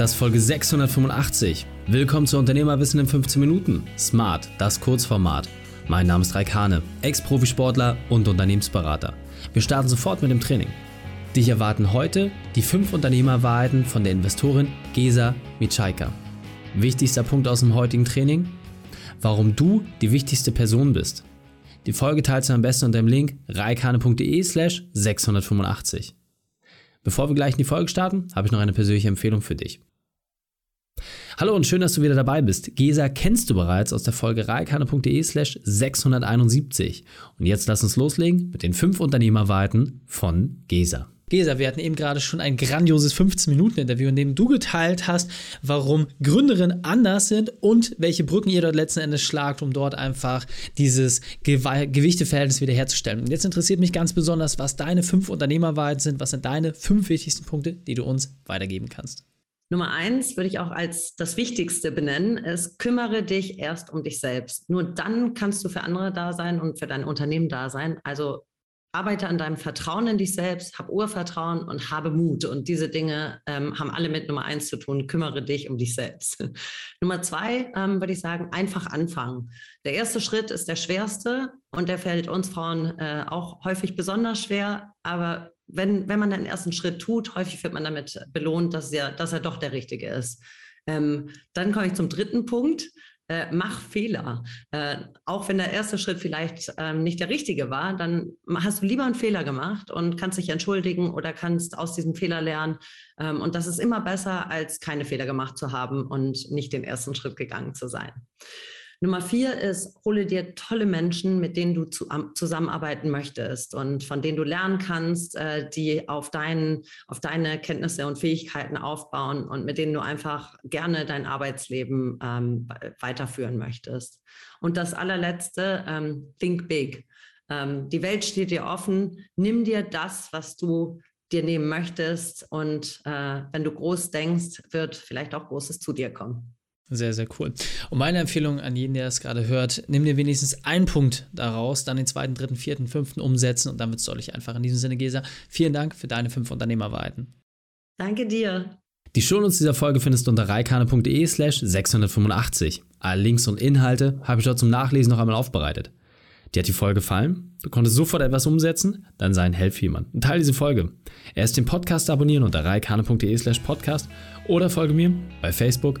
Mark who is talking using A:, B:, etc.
A: Das ist Folge 685. Willkommen zu Unternehmerwissen in 15 Minuten. Smart, das Kurzformat. Mein Name ist Raik Hane, Ex-Profisportler und Unternehmensberater. Wir starten sofort mit dem Training. Dich erwarten heute die fünf Unternehmerwahrheiten von der Investorin Gesa Mitschaika. Wichtigster Punkt aus dem heutigen Training? Warum du die wichtigste Person bist. Die Folge teilst du am besten unter dem Link reikane.de slash 685. Bevor wir gleich in die Folge starten, habe ich noch eine persönliche Empfehlung für dich. Hallo und schön, dass du wieder dabei bist. Gesa kennst du bereits aus der Folge reikane.de slash 671. Und jetzt lass uns loslegen mit den fünf Unternehmerweiten von Gesa.
B: Gesa, wir hatten eben gerade schon ein grandioses 15-Minuten-Interview, in dem du geteilt hast, warum Gründerinnen anders sind und welche Brücken ihr dort letzten Endes schlagt, um dort einfach dieses Gew Gewichteverhältnis wiederherzustellen. Und jetzt interessiert mich ganz besonders, was deine fünf Unternehmerwahrheiten sind. Was sind deine fünf wichtigsten Punkte, die du uns weitergeben kannst?
C: Nummer eins würde ich auch als das Wichtigste benennen, ist, kümmere dich erst um dich selbst. Nur dann kannst du für andere da sein und für dein Unternehmen da sein. Also arbeite an deinem Vertrauen in dich selbst, hab Urvertrauen und habe Mut. Und diese Dinge ähm, haben alle mit Nummer eins zu tun. Kümmere dich um dich selbst. Nummer zwei ähm, würde ich sagen, einfach anfangen. Der erste Schritt ist der schwerste und der fällt uns Frauen äh, auch häufig besonders schwer. Aber wenn, wenn man den ersten Schritt tut, häufig wird man damit belohnt, dass er, dass er doch der richtige ist. Ähm, dann komme ich zum dritten Punkt äh, mach Fehler. Äh, auch wenn der erste Schritt vielleicht ähm, nicht der richtige war, dann hast du lieber einen Fehler gemacht und kannst dich entschuldigen oder kannst aus diesem Fehler lernen. Ähm, und das ist immer besser, als keine Fehler gemacht zu haben und nicht den ersten Schritt gegangen zu sein. Nummer vier ist, hole dir tolle Menschen, mit denen du zu, zusammenarbeiten möchtest und von denen du lernen kannst, äh, die auf, dein, auf deine Kenntnisse und Fähigkeiten aufbauen und mit denen du einfach gerne dein Arbeitsleben ähm, weiterführen möchtest. Und das allerletzte, ähm, think big. Ähm, die Welt steht dir offen. Nimm dir das, was du dir nehmen möchtest. Und äh, wenn du groß denkst, wird vielleicht auch Großes zu dir kommen.
B: Sehr, sehr cool. Und meine Empfehlung an jeden, der das gerade hört, nimm dir wenigstens einen Punkt daraus, dann den zweiten, dritten, vierten, fünften umsetzen und dann wird es deutlich einfacher. In diesem Sinne, Gesa, vielen Dank für deine fünf Unternehmerweiten.
C: Danke dir.
A: Die Shownotes dieser Folge findest du unter reikane.de slash 685. Alle Links und Inhalte habe ich dort zum Nachlesen noch einmal aufbereitet. Dir hat die Folge gefallen? Du konntest sofort etwas umsetzen? Dann sei ein Held für jemanden. Und teile diese Folge. Erst den Podcast abonnieren unter reikane.de slash podcast oder folge mir bei Facebook,